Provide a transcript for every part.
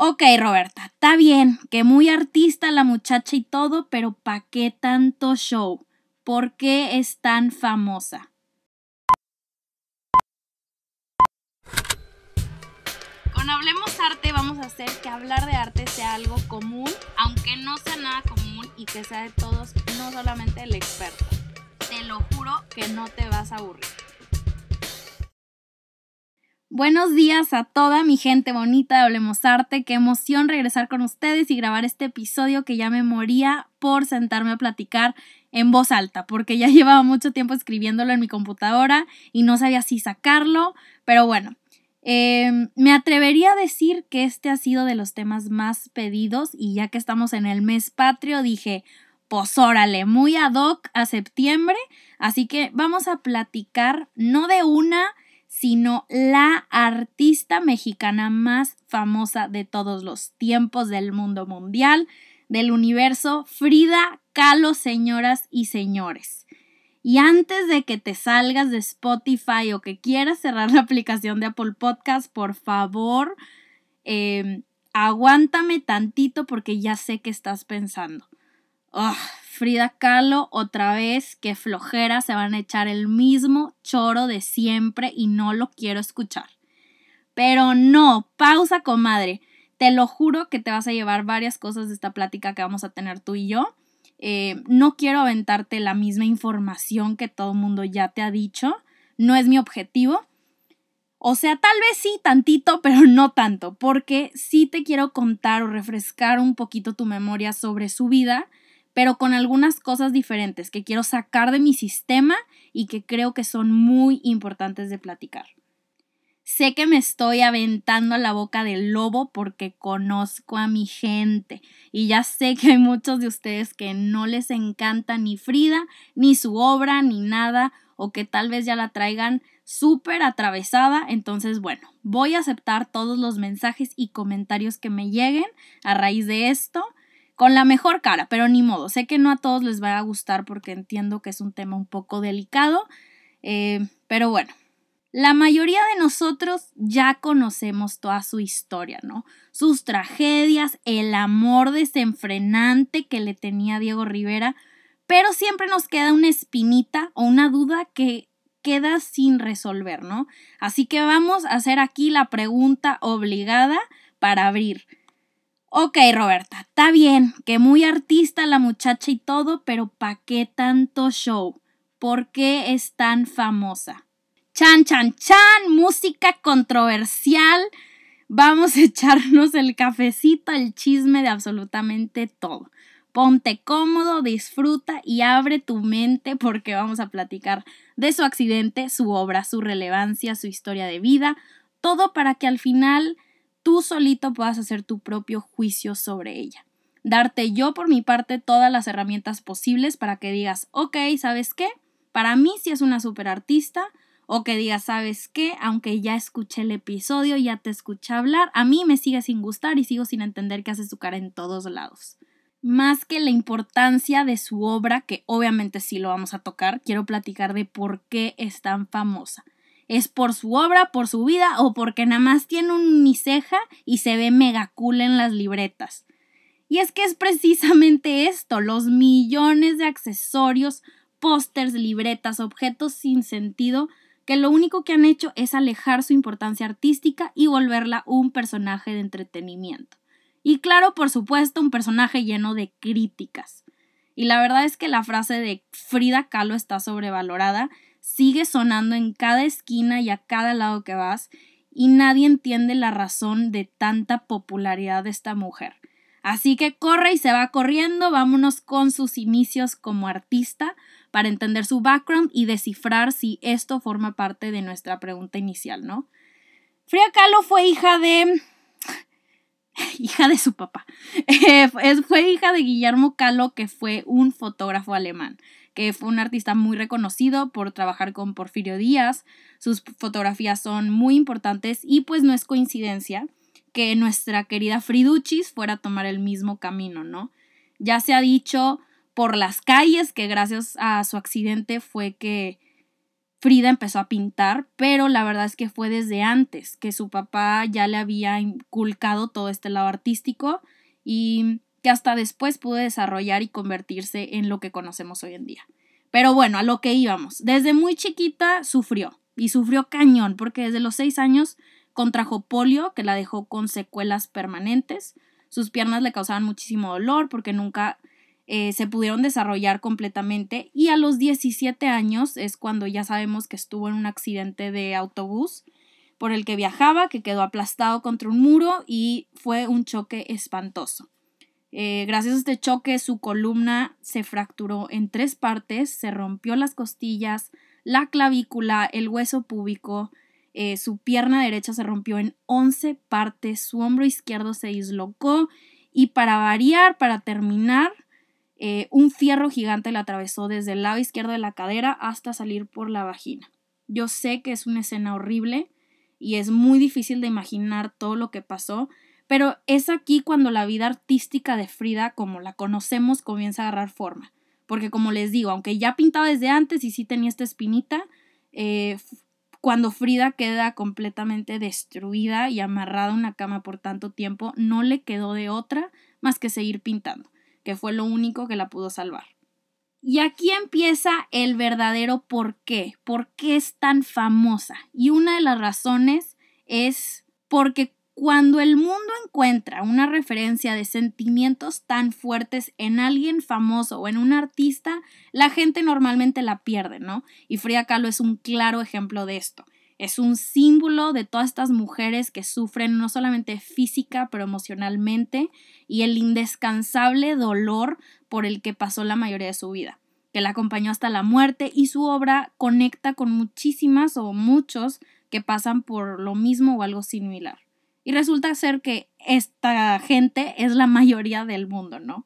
Ok, Roberta, está bien, que muy artista la muchacha y todo, pero ¿pa' qué tanto show? ¿Por qué es tan famosa? Con Hablemos Arte vamos a hacer que hablar de arte sea algo común, aunque no sea nada común y que sea de todos, no solamente el experto. Te lo juro que no te vas a aburrir. Buenos días a toda mi gente bonita de Hablemos Arte. Qué emoción regresar con ustedes y grabar este episodio que ya me moría por sentarme a platicar en voz alta, porque ya llevaba mucho tiempo escribiéndolo en mi computadora y no sabía si sacarlo, pero bueno. Em, me atrevería a decir que este ha sido de los temas más pedidos y ya que estamos en el mes patrio dije, pues órale, muy ad hoc a septiembre, así que vamos a platicar no de una sino la artista mexicana más famosa de todos los tiempos del mundo mundial, del universo, Frida Kahlo, señoras y señores. Y antes de que te salgas de Spotify o que quieras cerrar la aplicación de Apple Podcast, por favor, eh, aguántame tantito porque ya sé que estás pensando. Frida Kahlo, otra vez, qué flojera, se van a echar el mismo choro de siempre y no lo quiero escuchar. Pero no, pausa, comadre. Te lo juro que te vas a llevar varias cosas de esta plática que vamos a tener tú y yo. Eh, no quiero aventarte la misma información que todo el mundo ya te ha dicho. No es mi objetivo. O sea, tal vez sí, tantito, pero no tanto, porque sí te quiero contar o refrescar un poquito tu memoria sobre su vida pero con algunas cosas diferentes que quiero sacar de mi sistema y que creo que son muy importantes de platicar. Sé que me estoy aventando a la boca del lobo porque conozco a mi gente y ya sé que hay muchos de ustedes que no les encanta ni Frida, ni su obra, ni nada, o que tal vez ya la traigan súper atravesada. Entonces, bueno, voy a aceptar todos los mensajes y comentarios que me lleguen a raíz de esto con la mejor cara, pero ni modo. Sé que no a todos les va a gustar porque entiendo que es un tema un poco delicado, eh, pero bueno. La mayoría de nosotros ya conocemos toda su historia, ¿no? Sus tragedias, el amor desenfrenante que le tenía Diego Rivera, pero siempre nos queda una espinita o una duda que queda sin resolver, ¿no? Así que vamos a hacer aquí la pregunta obligada para abrir. Ok, Roberta, está bien, que muy artista la muchacha y todo, pero ¿pa' qué tanto show? ¿Por qué es tan famosa? Chan, chan, chan, música controversial. Vamos a echarnos el cafecito, el chisme de absolutamente todo. Ponte cómodo, disfruta y abre tu mente porque vamos a platicar de su accidente, su obra, su relevancia, su historia de vida, todo para que al final tú solito puedas hacer tu propio juicio sobre ella. Darte yo por mi parte todas las herramientas posibles para que digas, ok, ¿sabes qué? Para mí sí es una super artista. O que digas, ¿sabes qué? Aunque ya escuché el episodio, ya te escuché hablar, a mí me sigue sin gustar y sigo sin entender que hace su cara en todos lados. Más que la importancia de su obra, que obviamente sí lo vamos a tocar, quiero platicar de por qué es tan famosa es por su obra, por su vida o porque nada más tiene un uniceja y se ve mega cool en las libretas. Y es que es precisamente esto, los millones de accesorios, pósters, libretas, objetos sin sentido que lo único que han hecho es alejar su importancia artística y volverla un personaje de entretenimiento. Y claro, por supuesto, un personaje lleno de críticas. Y la verdad es que la frase de Frida Kahlo está sobrevalorada sigue sonando en cada esquina y a cada lado que vas y nadie entiende la razón de tanta popularidad de esta mujer. Así que corre y se va corriendo, vámonos con sus inicios como artista para entender su background y descifrar si esto forma parte de nuestra pregunta inicial, ¿no? Frida Kahlo fue hija de... hija de su papá. fue hija de Guillermo Kahlo, que fue un fotógrafo alemán que fue un artista muy reconocido por trabajar con Porfirio Díaz. Sus fotografías son muy importantes y pues no es coincidencia que nuestra querida Friduchis fuera a tomar el mismo camino, ¿no? Ya se ha dicho por las calles que gracias a su accidente fue que Frida empezó a pintar, pero la verdad es que fue desde antes que su papá ya le había inculcado todo este lado artístico y que hasta después pudo desarrollar y convertirse en lo que conocemos hoy en día. Pero bueno, a lo que íbamos. Desde muy chiquita sufrió y sufrió cañón porque desde los seis años contrajo polio que la dejó con secuelas permanentes. Sus piernas le causaban muchísimo dolor porque nunca eh, se pudieron desarrollar completamente y a los 17 años es cuando ya sabemos que estuvo en un accidente de autobús por el que viajaba, que quedó aplastado contra un muro y fue un choque espantoso. Eh, gracias a este choque su columna se fracturó en tres partes, se rompió las costillas, la clavícula, el hueso púbico, eh, su pierna derecha se rompió en 11 partes, su hombro izquierdo se dislocó y para variar, para terminar, eh, un fierro gigante le atravesó desde el lado izquierdo de la cadera hasta salir por la vagina. Yo sé que es una escena horrible y es muy difícil de imaginar todo lo que pasó, pero es aquí cuando la vida artística de Frida, como la conocemos, comienza a agarrar forma. Porque como les digo, aunque ya pintaba desde antes y sí tenía esta espinita, eh, cuando Frida queda completamente destruida y amarrada a una cama por tanto tiempo, no le quedó de otra más que seguir pintando que fue lo único que la pudo salvar. Y aquí empieza el verdadero por qué, por qué es tan famosa. Y una de las razones es porque cuando el mundo encuentra una referencia de sentimientos tan fuertes en alguien famoso o en un artista, la gente normalmente la pierde, ¿no? Y Frida Kahlo es un claro ejemplo de esto. Es un símbolo de todas estas mujeres que sufren no solamente física, pero emocionalmente y el indescansable dolor por el que pasó la mayoría de su vida, que la acompañó hasta la muerte y su obra conecta con muchísimas o muchos que pasan por lo mismo o algo similar. Y resulta ser que esta gente es la mayoría del mundo, ¿no?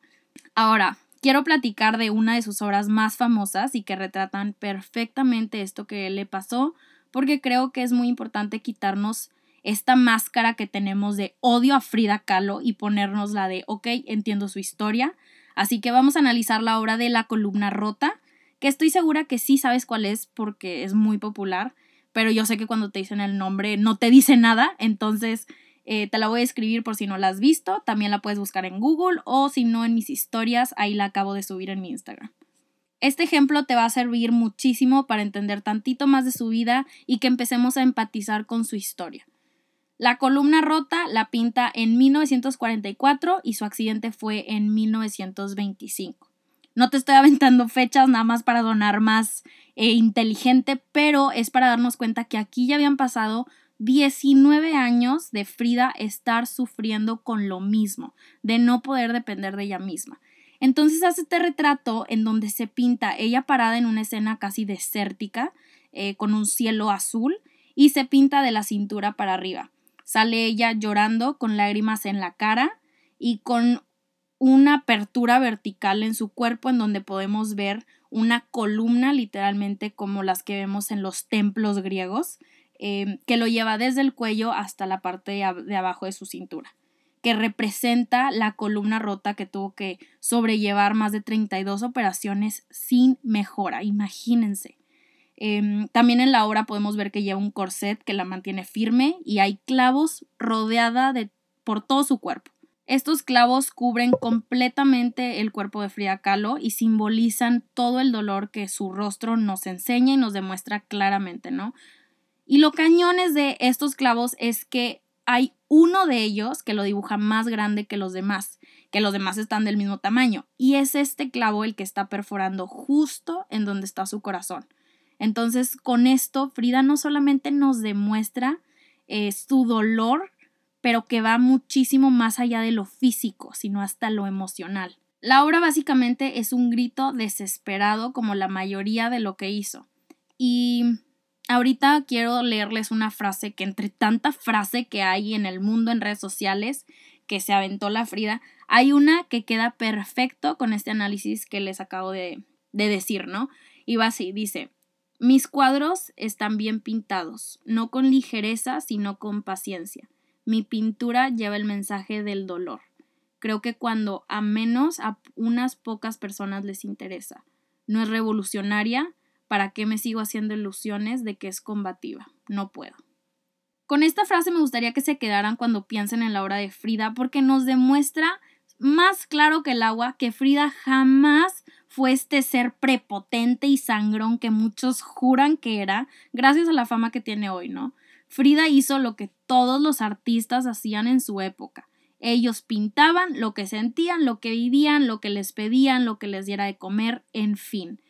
Ahora, quiero platicar de una de sus obras más famosas y que retratan perfectamente esto que le pasó porque creo que es muy importante quitarnos esta máscara que tenemos de odio a Frida Kahlo y ponernos la de, ok, entiendo su historia. Así que vamos a analizar la obra de La columna rota, que estoy segura que sí sabes cuál es porque es muy popular, pero yo sé que cuando te dicen el nombre no te dice nada, entonces eh, te la voy a escribir por si no la has visto, también la puedes buscar en Google o si no en mis historias, ahí la acabo de subir en mi Instagram. Este ejemplo te va a servir muchísimo para entender tantito más de su vida y que empecemos a empatizar con su historia. La columna rota la pinta en 1944 y su accidente fue en 1925. No te estoy aventando fechas nada más para donar más eh, inteligente, pero es para darnos cuenta que aquí ya habían pasado 19 años de Frida estar sufriendo con lo mismo, de no poder depender de ella misma. Entonces hace este retrato en donde se pinta ella parada en una escena casi desértica, eh, con un cielo azul, y se pinta de la cintura para arriba. Sale ella llorando con lágrimas en la cara y con una apertura vertical en su cuerpo en donde podemos ver una columna literalmente como las que vemos en los templos griegos, eh, que lo lleva desde el cuello hasta la parte de abajo de su cintura que representa la columna rota que tuvo que sobrellevar más de 32 operaciones sin mejora, imagínense. Em, también en la obra podemos ver que lleva un corset que la mantiene firme y hay clavos rodeada de, por todo su cuerpo. Estos clavos cubren completamente el cuerpo de Frida Kahlo y simbolizan todo el dolor que su rostro nos enseña y nos demuestra claramente, ¿no? Y lo cañones de estos clavos es que hay uno de ellos que lo dibuja más grande que los demás, que los demás están del mismo tamaño, y es este clavo el que está perforando justo en donde está su corazón. Entonces, con esto, Frida no solamente nos demuestra eh, su dolor, pero que va muchísimo más allá de lo físico, sino hasta lo emocional. La obra básicamente es un grito desesperado como la mayoría de lo que hizo. Y Ahorita quiero leerles una frase que entre tanta frase que hay en el mundo en redes sociales que se aventó la Frida, hay una que queda perfecto con este análisis que les acabo de, de decir, ¿no? Y va así, dice, mis cuadros están bien pintados, no con ligereza, sino con paciencia. Mi pintura lleva el mensaje del dolor. Creo que cuando a menos a unas pocas personas les interesa. No es revolucionaria, ¿para qué me sigo haciendo ilusiones de que es combativa? No puedo. Con esta frase me gustaría que se quedaran cuando piensen en la obra de Frida porque nos demuestra más claro que el agua que Frida jamás fue este ser prepotente y sangrón que muchos juran que era, gracias a la fama que tiene hoy, ¿no? Frida hizo lo que todos los artistas hacían en su época. Ellos pintaban lo que sentían, lo que vivían, lo que les pedían, lo que les diera de comer, en fin.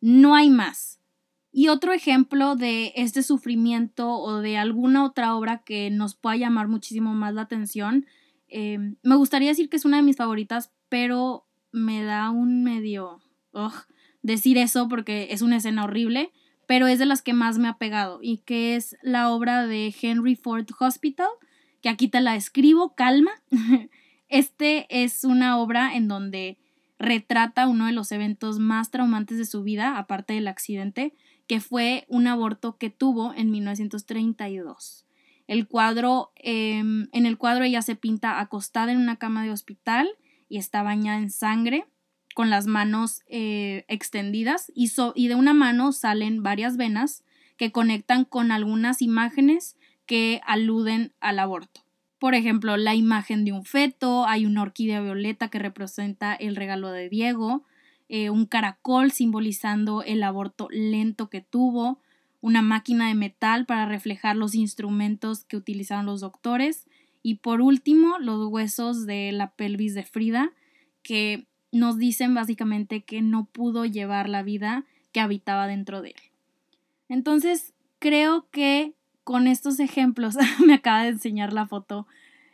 No hay más. Y otro ejemplo de este sufrimiento o de alguna otra obra que nos pueda llamar muchísimo más la atención, eh, me gustaría decir que es una de mis favoritas, pero me da un medio decir eso porque es una escena horrible, pero es de las que más me ha pegado y que es la obra de Henry Ford Hospital, que aquí te la escribo, calma. Este es una obra en donde retrata uno de los eventos más traumantes de su vida, aparte del accidente, que fue un aborto que tuvo en 1932. El cuadro, em, en el cuadro ella se pinta acostada en una cama de hospital y está bañada en sangre con las manos eh, extendidas y, y de una mano salen varias venas que conectan con algunas imágenes que aluden al aborto. Por ejemplo, la imagen de un feto, hay una orquídea violeta que representa el regalo de Diego, eh, un caracol simbolizando el aborto lento que tuvo, una máquina de metal para reflejar los instrumentos que utilizaron los doctores y por último los huesos de la pelvis de Frida que nos dicen básicamente que no pudo llevar la vida que habitaba dentro de él. Entonces, creo que con estos ejemplos, me acaba de enseñar la foto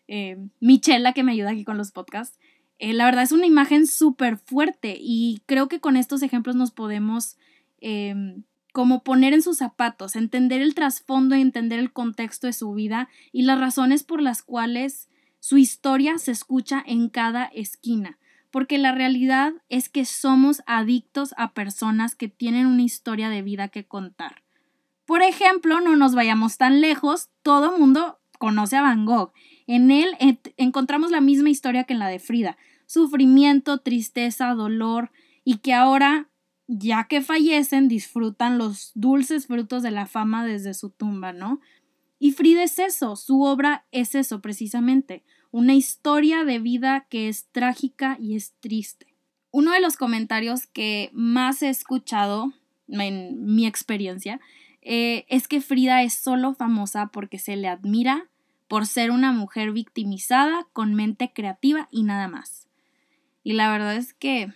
eh, Michela que me ayuda aquí con los podcasts. Eh, la verdad es una imagen súper fuerte y creo que con estos ejemplos nos podemos em, como poner en sus zapatos, entender el trasfondo y entender el contexto de su vida y las razones por las cuales su historia se escucha en cada esquina porque la realidad es que somos adictos a personas que tienen una historia de vida que contar. Por ejemplo, no nos vayamos tan lejos, todo mundo conoce a Van Gogh. En él encontramos la misma historia que en la de Frida, sufrimiento, tristeza, dolor, y que ahora, ya que fallecen, disfrutan los dulces frutos de la fama desde su tumba, ¿no? Y Frida es eso, su obra es eso precisamente, una historia de vida que es trágica y es triste. Uno de los comentarios que más he escuchado en mi experiencia eh, es que Frida es solo famosa porque se le admira por ser una mujer victimizada, con mente creativa y nada más. Y la verdad es que,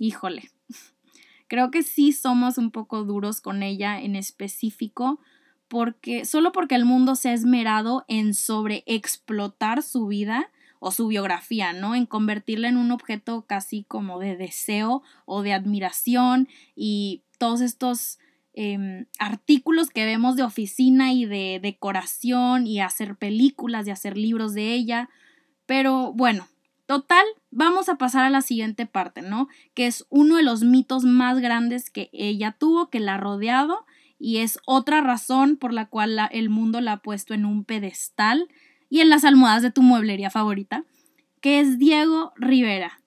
híjole, creo que sí somos un poco duros con ella en específico porque solo porque el mundo se ha esmerado en sobreexplotar su vida o su biografía, ¿no? En convertirla en un objeto casi como de deseo o de admiración y todos estos em, artículos que vemos de oficina y de decoración y hacer películas y hacer libros de ella. Pero bueno, total, vamos a pasar a la siguiente parte, ¿no? Que es uno de los mitos más grandes que ella tuvo, que la ha rodeado y es otra razón por la cual el mundo la ha puesto en un pedestal y en las almohadas de tu mueblería favorita, que es Diego Rivera.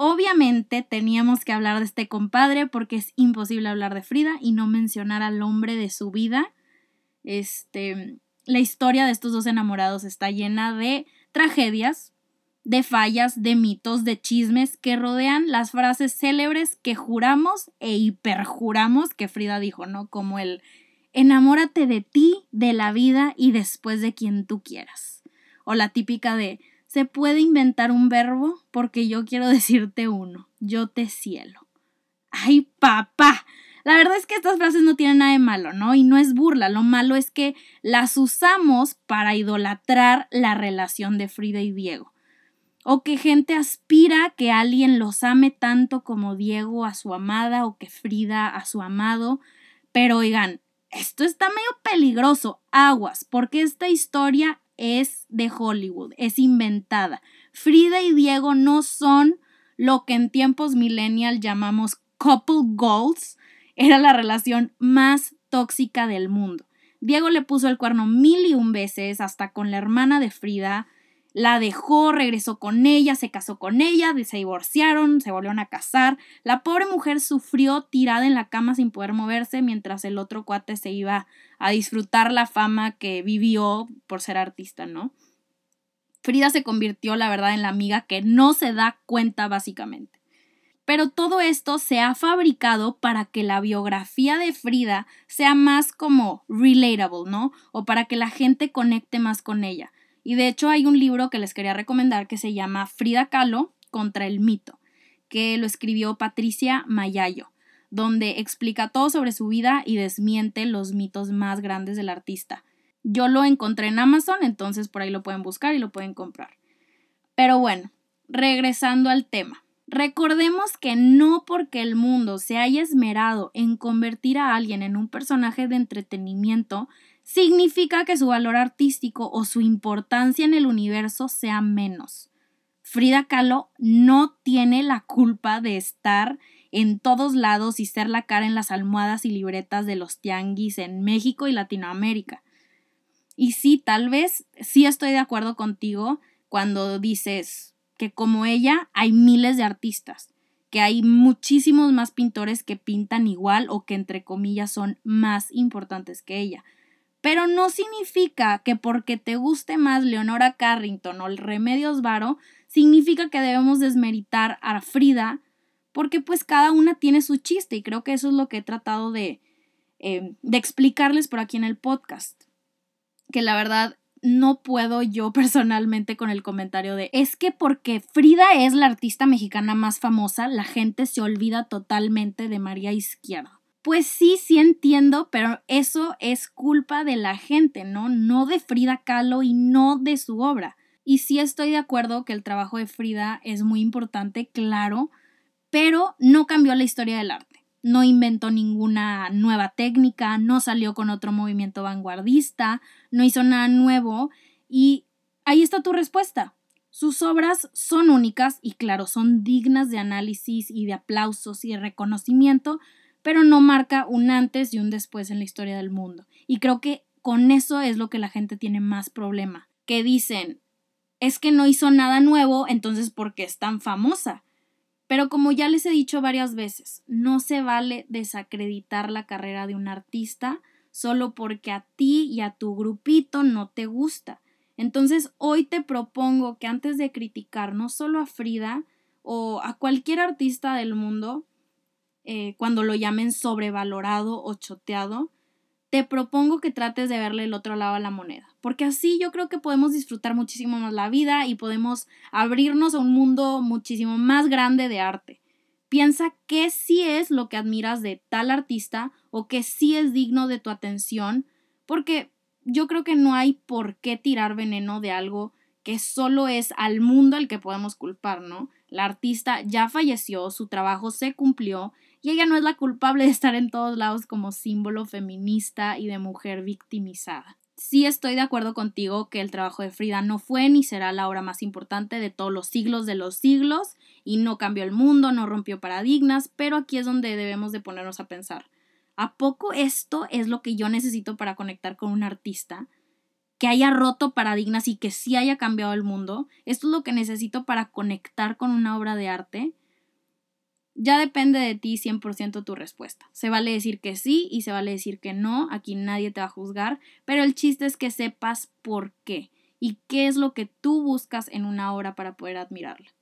Obviamente teníamos que hablar de este compadre porque es imposible hablar de Frida y no mencionar al hombre de su vida. Este, la historia de estos dos enamorados está llena de tragedias, de fallas, de mitos, de chismes que rodean las frases célebres que juramos e hiperjuramos que Frida dijo, ¿no? Como el enamórate de ti, de la vida y después de quien tú quieras. O la típica de se puede inventar un verbo porque yo quiero decirte uno, yo te cielo. ¡Ay, papá! La verdad es que estas frases no tienen nada de malo, ¿no? Y no es burla, lo malo es que las usamos para idolatrar la relación de Frida y Diego o que gente aspira que alguien los ame tanto como Diego a su amada o que Frida a su amado. Pero oigan, esto está medio peligroso, aguas, porque esta historia es de Hollywood, es inventada. Frida y Diego no son lo que en tiempos millennial llamamos couple goals, era la relación más tóxica del mundo. Diego le puso el cuerno mil y un veces, hasta con la hermana de Frida, la dejó, regresó con ella, se casó con ella, se divorciaron, se volvieron a casar. La pobre mujer sufrió tirada en la cama sin poder moverse mientras el otro cuate se iba a disfrutar la fama que vivió por ser artista, ¿no? Frida se convirtió, la verdad, en la amiga que no se da cuenta básicamente. Pero todo esto se ha fabricado para que la biografía de Frida sea más como relatable, ¿no? O para que la gente conecte más con ella. Y de hecho hay un libro que les quería recomendar que se llama Frida Kahlo contra el mito, que lo escribió Patricia Mayayo, donde explica todo sobre su vida y desmiente los mitos más grandes del artista. Yo lo encontré en Amazon, entonces por ahí lo pueden buscar y lo pueden comprar. Pero bueno, regresando al tema. Recordemos que no porque el mundo se haya esmerado en convertir a alguien en un personaje de entretenimiento, significa que su valor artístico o su importancia en el universo sea menos. Frida Kahlo no tiene la culpa de estar en todos lados y ser la cara en las almohadas y libretas de los tianguis en México y Latinoamérica. Y sí, tal vez sí estoy de acuerdo contigo cuando dices que como ella hay miles de artistas, que hay muchísimos más pintores que pintan igual o que entre comillas son más importantes que ella. Pero no significa que porque te guste más Leonora Carrington o el Remedios Varo, significa que debemos desmeritar a Frida, porque pues cada una tiene su chiste y creo que eso es lo que he tratado de, eh, de explicarles por aquí en el podcast. Que la verdad no puedo yo personalmente con el comentario de es que porque Frida es la artista mexicana más famosa, la gente se olvida totalmente de María Izquierdo. Pues sí, sí entiendo, pero eso es culpa de la gente, ¿no? No de Frida Kahlo y no de su obra. Y sí estoy de acuerdo que el trabajo de Frida es muy importante, claro, pero no cambió la historia del arte. No inventó ninguna nueva técnica, no salió con otro movimiento vanguardista, no hizo nada nuevo y ahí está tu respuesta. Sus obras son únicas y claro, son dignas de análisis y de aplausos y de reconocimiento, pero no marca un antes y un después en la historia del mundo. Y creo que con eso es lo que la gente tiene más problema, que dicen, es que no hizo nada nuevo, entonces ¿por qué es tan famosa? Pero como ya les he dicho varias veces, no se vale desacreditar la carrera de un artista solo porque a ti y a tu grupito no te gusta. Entonces hoy te propongo que antes de criticar no solo a Frida o a cualquier artista del mundo, eh, cuando lo llamen sobrevalorado o choteado, te propongo que trates de verle el otro lado a la moneda, porque así yo creo que podemos disfrutar muchísimo más la vida y podemos abrirnos a un mundo muchísimo más grande de arte. Piensa qué sí es lo que admiras de tal artista o que sí es digno de tu atención, porque yo creo que no hay por qué tirar veneno de algo que solo es al mundo el que podemos culpar, ¿no? La artista ya falleció, su trabajo se cumplió y ella no es la culpable de estar en todos lados como símbolo feminista y de mujer victimizada. Sí estoy de acuerdo contigo que el trabajo de Frida no fue ni será la obra más importante de todos los siglos de los siglos y no cambió el mundo, no rompió paradigmas, pero aquí es donde debemos de ponernos a pensar. ¿A poco esto es lo que yo necesito para conectar con un artista? Que haya roto paradigmas y que sí haya cambiado el mundo. ¿Esto es lo que necesito para conectar con una obra de arte? Ya depende de ti 100% tu respuesta. Se vale decir que sí y se vale decir que no, aquí nadie te va a juzgar, pero el chiste es que sepas por qué y qué es lo que tú buscas en una obra para poder admirarla.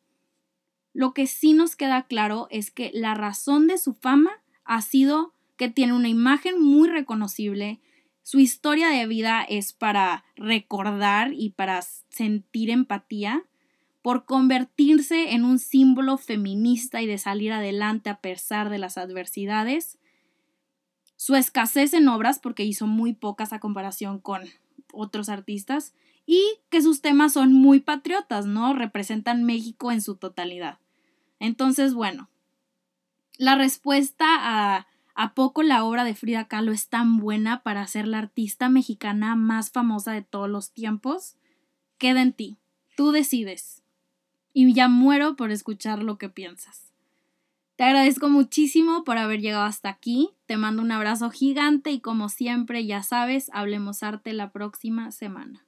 Lo que sí nos queda claro es que la razón de su fama ha sido que tiene una imagen muy reconocible, su historia de vida es para recordar y para sentir empatía, por convertirse en un símbolo feminista y de salir adelante a pesar de las adversidades, su escasez en obras, porque hizo muy pocas a comparación con otros artistas, y que sus temas son muy patriotas, ¿no? Representan México en su totalidad. Entonces, bueno, la respuesta a ¿A poco la obra de Frida Kahlo es tan buena para ser la artista mexicana más famosa de todos los tiempos? Queda en ti. Tú decides y ya muero por escuchar lo que piensas. Te agradezco muchísimo por haber llegado hasta aquí. Te mando un abrazo gigante y como siempre, ya sabes, hablemos arte la próxima semana.